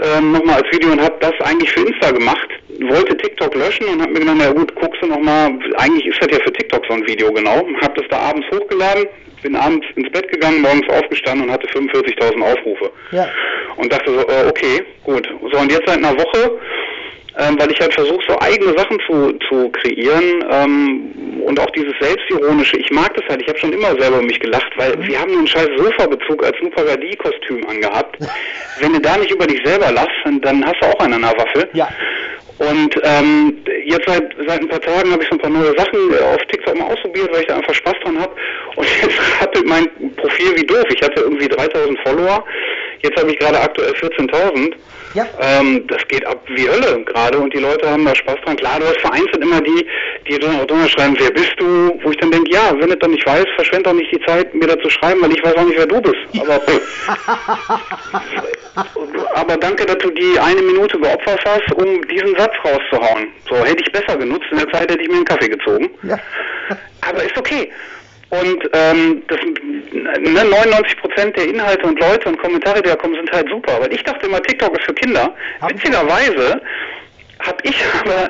ähm, nochmal als Video und habe das eigentlich für Insta gemacht. Wollte TikTok löschen und habe mir gedacht, na gut, guckst du nochmal, eigentlich ist das ja für TikTok so ein Video genau. Habe das da abends hochgeladen, bin abends ins Bett gegangen, morgens aufgestanden und hatte 45.000 Aufrufe. Ja. Und dachte so, äh, okay, gut. So, und jetzt seit einer Woche, ähm, weil ich halt versuche, so eigene Sachen zu, zu kreieren ähm, und auch dieses Selbstironische. Ich mag das halt, ich habe schon immer selber mich gelacht, weil mhm. wir haben einen scheiß Sofa-Bezug als Nupagadie-Kostüm angehabt. Wenn du da nicht über dich selber lachst, dann hast du auch einen an der Waffel. Ja. Und ähm, jetzt seit, seit ein paar Tagen habe ich so ein paar neue Sachen äh, auf TikTok mal ausprobiert, weil ich da einfach Spaß dran habe. Und jetzt rappelt mein Profil wie doof. Ich hatte irgendwie 3000 Follower. Jetzt habe ich gerade aktuell 14.000. Ja. Ähm, das geht ab wie Hölle gerade und die Leute haben da Spaß dran. Klar, du hast vereinzelt immer die, die drunter schreiben, wer bist du? Wo ich dann denke, ja, wenn du dann nicht weißt, verschwend doch nicht die Zeit, mir da zu schreiben, weil ich weiß auch nicht, wer du bist. Aber, aber danke, dass du die eine Minute geopfert hast, um diesen Satz rauszuhauen. So hätte ich besser genutzt, in der Zeit hätte ich mir einen Kaffee gezogen. Ja. Aber ist okay. Und ähm, das, ne, 99 Prozent der Inhalte und Leute und Kommentare, die da kommen, sind halt super. Aber ich dachte immer, TikTok ist für Kinder. Witzigerweise habe ich aber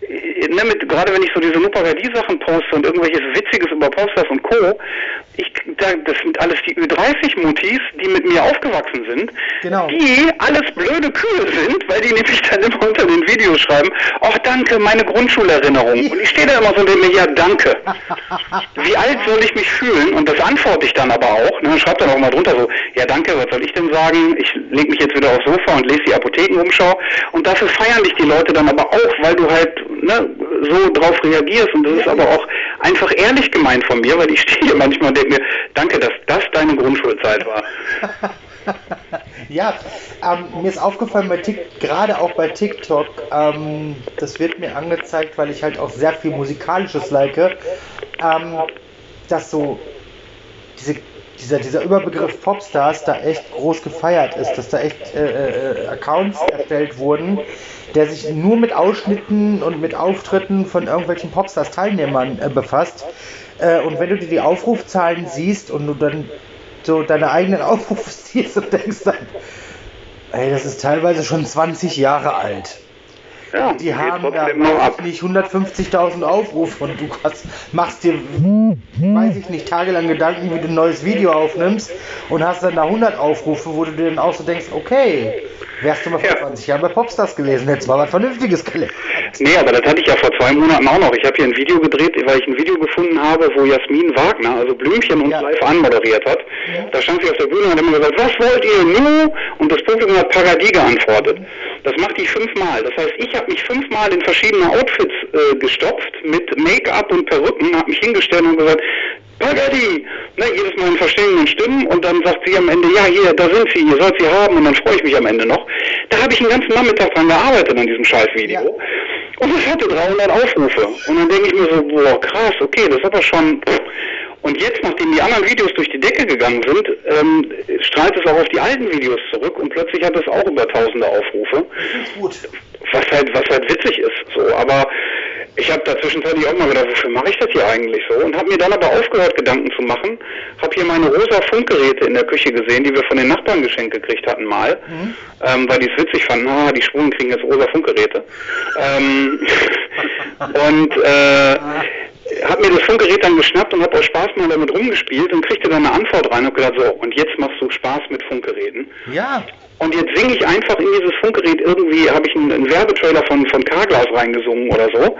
ne, mit, gerade wenn ich so diese Nuparadie-Sachen poste und irgendwelches Witziges über Posters und Co., ich, da, das sind alles die Ü30-Mutis, die mit mir aufgewachsen sind, genau. die alles blöde Kühe sind, weil die nämlich dann immer unter den Videos schreiben, ach danke, meine Grundschulerinnerung. Und ich stehe da immer so und denke mir, ja danke. Wie alt soll ich mich fühlen? Und das antworte ich dann aber auch. Ne, schreibt dann auch mal drunter so, ja danke, was soll ich denn sagen? Ich lege mich jetzt wieder aufs Sofa und lese die Apothekenumschau. Und dafür feiern dich die Leute dann aber auch, weil du halt ne, so drauf reagierst. Und das ist aber auch einfach ehrlich gemeint von mir, weil ich stehe hier manchmal und denke mir, danke, dass das deine Grundschulzeit war. ja, ähm, mir ist aufgefallen, bei gerade auch bei TikTok, ähm, das wird mir angezeigt, weil ich halt auch sehr viel Musikalisches like, ähm, dass so diese dieser, dieser Überbegriff Popstars da echt groß gefeiert ist, dass da echt äh, äh, Accounts erstellt wurden, der sich nur mit Ausschnitten und mit Auftritten von irgendwelchen Popstars-Teilnehmern äh, befasst. Äh, und wenn du dir die Aufrufzahlen siehst und du dann so deine eigenen Aufrufe siehst und denkst dann, ey, das ist teilweise schon 20 Jahre alt. Ja, die haben da nicht 150.000 Aufrufe und du hast, machst dir, weiß ich nicht, tagelang Gedanken, wie du ein neues Video aufnimmst und hast dann da 100 Aufrufe, wo du dir dann auch so denkst, okay, Wärst du mal vor ja. 20 Jahren bei Popstars gewesen, hättest mal was Vernünftiges gelernt. Nee, aber das hatte ich ja vor zwei Monaten auch noch. Ich habe hier ein Video gedreht, weil ich ein Video gefunden habe, wo Jasmin Wagner, also Blümchen, uns ja. live anmoderiert hat. Ja. Da stand sie auf der Bühne und hat immer gesagt, was wollt ihr nu? Und das Publikum hat Paradis geantwortet. Das macht die fünfmal. Das heißt, ich habe mich fünfmal in verschiedene Outfits äh, gestopft mit Make-up und Perücken, habe mich hingestellt und gesagt, Pagadi! Ne, jedes Mal in verschiedenen Stimmen und dann sagt sie am Ende, ja, hier, da sind sie, ihr sollt sie haben und dann freue ich mich am Ende noch. Da habe ich den ganzen Nachmittag dran gearbeitet an diesem Scheißvideo. Ja. Und es hatte 300 Aufrufe. Und dann denke ich mir so, boah, krass, okay, das ist aber schon... Und jetzt, nachdem die anderen Videos durch die Decke gegangen sind, ähm, strahlt es auch auf die alten Videos zurück und plötzlich hat es auch über tausende Aufrufe. Gut. Was halt, was halt witzig ist. So, aber Ich habe da zwischenzeitlich auch mal gedacht, wofür mache ich das hier eigentlich so? Und habe mir dann aber aufgehört, Gedanken zu machen. Habe hier meine rosa Funkgeräte in der Küche gesehen, die wir von den Nachbarn geschenkt gekriegt hatten mal, mhm. ähm, weil die es witzig fanden. Ah, die Schwulen kriegen jetzt rosa Funkgeräte. Ähm, und äh, habe mir das Funkgerät dann geschnappt und habe aus Spaß mal damit rumgespielt und kriegte dann eine Antwort rein und gedacht, so, und jetzt machst du Spaß mit Funkgeräten. Ja. Und jetzt singe ich einfach in dieses Funkgerät irgendwie, habe ich einen, einen Werbetrailer von, von Carglass reingesungen oder so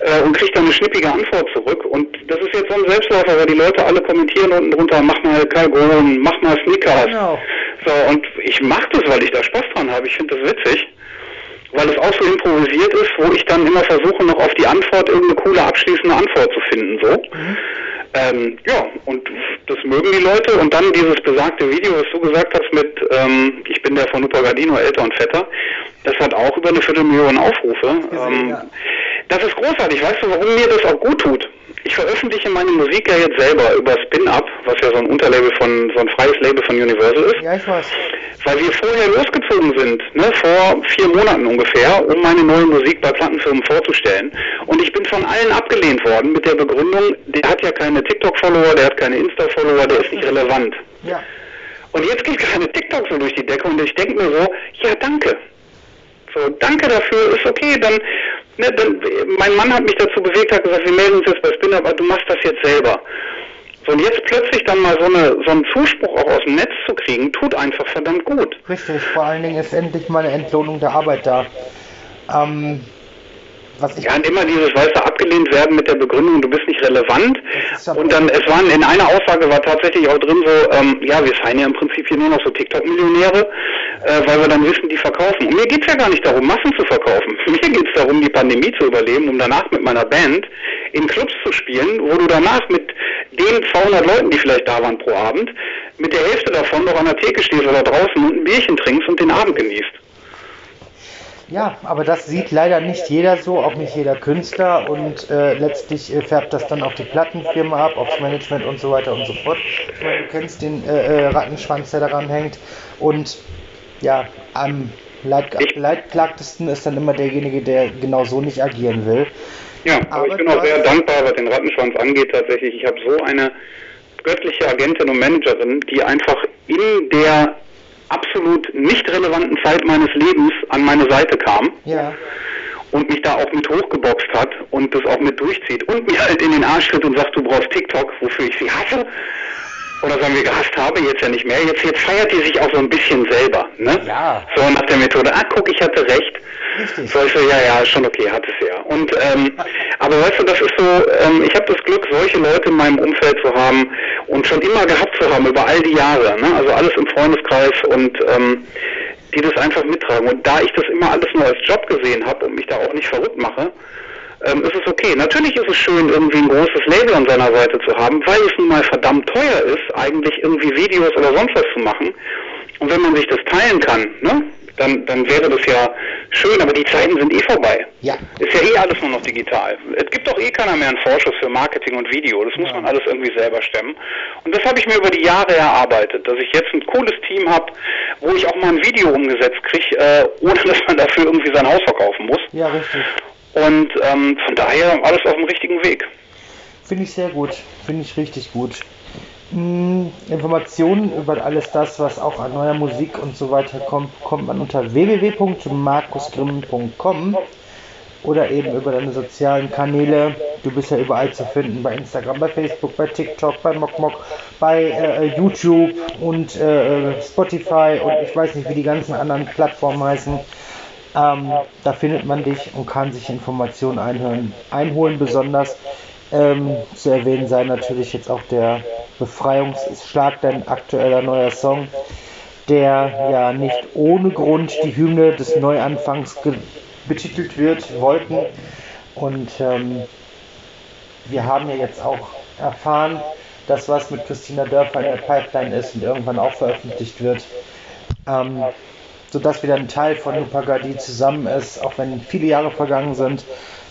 äh, und kriege dann eine schnippige Antwort zurück. Und das ist jetzt so ein Selbstläufer, weil die Leute alle kommentieren unten drunter, mach mal Calgon, mach mal Snickers. Genau. So, und ich mache das, weil ich da Spaß dran habe. Ich finde das witzig weil es auch so improvisiert ist, wo ich dann immer versuche, noch auf die Antwort irgendeine coole abschließende Antwort zu finden. So. Mhm. Ähm, ja, und das mögen die Leute. Und dann dieses besagte Video, was du gesagt hast mit ähm, Ich bin der von Upagardino, älter und fetter, das hat auch über eine Viertelmillion Aufrufe. Ähm. Das ist großartig. Weißt du, warum mir das auch gut tut? Ich veröffentliche meine Musik ja jetzt selber über Spin-Up, was ja so ein Unterlabel von, so ein freies Label von Universal ist. Ja, ich weiß. Weil wir vorher losgezogen sind, ne, vor vier Monaten ungefähr, um meine neue Musik bei Plattenfirmen vorzustellen. Und ich bin von allen abgelehnt worden mit der Begründung, der hat ja keine TikTok-Follower, der hat keine Insta-Follower, der ist nicht relevant. Ja. Und jetzt geht keine TikTok so durch die Decke und ich denke mir so, ja danke. So, danke dafür, ist okay, dann, ne, dann, mein Mann hat mich dazu bewegt, hat gesagt, wir melden uns jetzt bei Spin, aber du machst das jetzt selber. So, und jetzt plötzlich dann mal so, eine, so einen Zuspruch auch aus dem Netz zu kriegen, tut einfach verdammt gut. Richtig, vor allen Dingen ist endlich mal eine Entlohnung der Arbeit da. Ähm, was ich ja, und immer dieses, weißt du, abgelehnt werden mit der Begründung, du bist nicht relevant. Und dann, es waren, in einer Aussage war tatsächlich auch drin so, ähm, ja, wir seien ja im Prinzip hier nur noch so TikTok-Millionäre, äh, weil wir dann wissen, die verkaufen. Und mir geht's ja gar nicht darum, Massen zu verkaufen. Mir geht's darum, die Pandemie zu überleben, um danach mit meiner Band in Clubs zu spielen, wo du danach mit den 200 Leuten, die vielleicht da waren pro Abend, mit der Hälfte davon noch an der Theke stehst oder draußen und ein Bierchen trinkst und den Abend genießt. Ja, aber das sieht leider nicht jeder so, auch nicht jeder Künstler und äh, letztlich äh, färbt das dann auf die Plattenfirma ab, aufs Management und so weiter und so fort. Ich meine, du kennst den äh, äh Rattenschwanz, der daran hängt und ja, am leid, leidklagtesten ist dann immer derjenige, der genau so nicht agieren will. Ja, aber, aber ich bin auch sehr dankbar, was den Rattenschwanz angeht tatsächlich. Ich habe so eine göttliche Agentin und Managerin, die einfach in der absolut nicht relevanten Zeit meines Lebens an meine Seite kam. Ja. Und mich da auch mit hochgeboxt hat und das auch mit durchzieht und mir halt in den Arsch tritt und sagt, du brauchst TikTok, wofür ich sie hasse oder sagen wir gehasst habe, jetzt ja nicht mehr. Jetzt, jetzt feiert die sich auch so ein bisschen selber. Ne? Ja. So nach der Methode, ah guck, ich hatte recht. Richtig. So ich so, ja, ja, schon okay, hat es ja. Und ähm, aber weißt du, das ist so, ähm, ich habe das Glück, solche Leute in meinem Umfeld zu haben und schon immer gehabt zu haben über all die Jahre. Ne? Also alles im Freundeskreis und ähm, die das einfach mittragen. Und da ich das immer alles nur als Job gesehen habe und mich da auch nicht verrückt mache, ähm, ist es okay. Natürlich ist es schön, irgendwie ein großes Label an seiner Seite zu haben, weil es nun mal verdammt teuer ist, eigentlich irgendwie Videos oder sonst was zu machen. Und wenn man sich das teilen kann, ne, dann, dann wäre das ja schön, aber die Zeiten sind eh vorbei. Ja. Ist ja eh alles nur noch digital. Es gibt doch eh keiner mehr einen Vorschuss für Marketing und Video. Das muss ja. man alles irgendwie selber stemmen. Und das habe ich mir über die Jahre erarbeitet, dass ich jetzt ein cooles Team habe, wo ich auch mal ein Video umgesetzt kriege, äh, ohne dass man dafür irgendwie sein Haus verkaufen muss. Ja, richtig. Und ähm, von daher alles auf dem richtigen Weg. Finde ich sehr gut. Finde ich richtig gut. Hm, Informationen über alles das, was auch an neuer Musik und so weiter kommt, kommt man unter www.markusgrimm.com oder eben über deine sozialen Kanäle. Du bist ja überall zu finden, bei Instagram, bei Facebook, bei TikTok, bei MokMok, bei äh, YouTube und äh, Spotify und ich weiß nicht, wie die ganzen anderen Plattformen heißen. Ähm, da findet man dich und kann sich Informationen einhören, einholen. Besonders ähm, zu erwähnen sei natürlich jetzt auch der Befreiungsschlag, dein aktueller neuer Song, der ja nicht ohne Grund die Hymne des Neuanfangs betitelt wird, Wolken. Und ähm, wir haben ja jetzt auch erfahren, dass was mit Christina Dörfer in der Pipeline ist und irgendwann auch veröffentlicht wird. Ähm, sodass wieder ein Teil von Upagadi zusammen ist, auch wenn viele Jahre vergangen sind.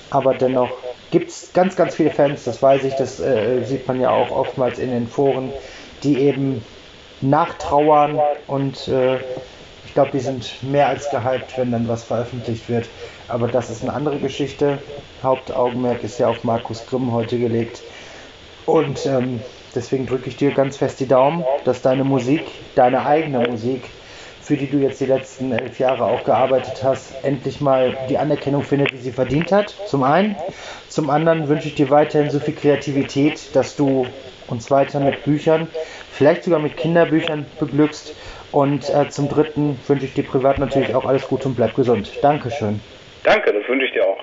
Aber dennoch gibt es ganz, ganz viele Fans, das weiß ich, das äh, sieht man ja auch oftmals in den Foren, die eben nachtrauern und äh, Ich glaube, die sind mehr als gehypt, wenn dann was veröffentlicht wird. Aber das ist eine andere Geschichte. Hauptaugenmerk ist ja auf Markus Grimm heute gelegt. Und ähm, deswegen drücke ich dir ganz fest die Daumen, dass deine Musik, deine eigene Musik, für die du jetzt die letzten elf Jahre auch gearbeitet hast, endlich mal die Anerkennung findet, die sie verdient hat. Zum einen. Zum anderen wünsche ich dir weiterhin so viel Kreativität, dass du uns weiter mit Büchern, vielleicht sogar mit Kinderbüchern beglückst. Und äh, zum Dritten wünsche ich dir privat natürlich auch alles Gute und bleib gesund. Dankeschön. Danke, das wünsche ich dir auch.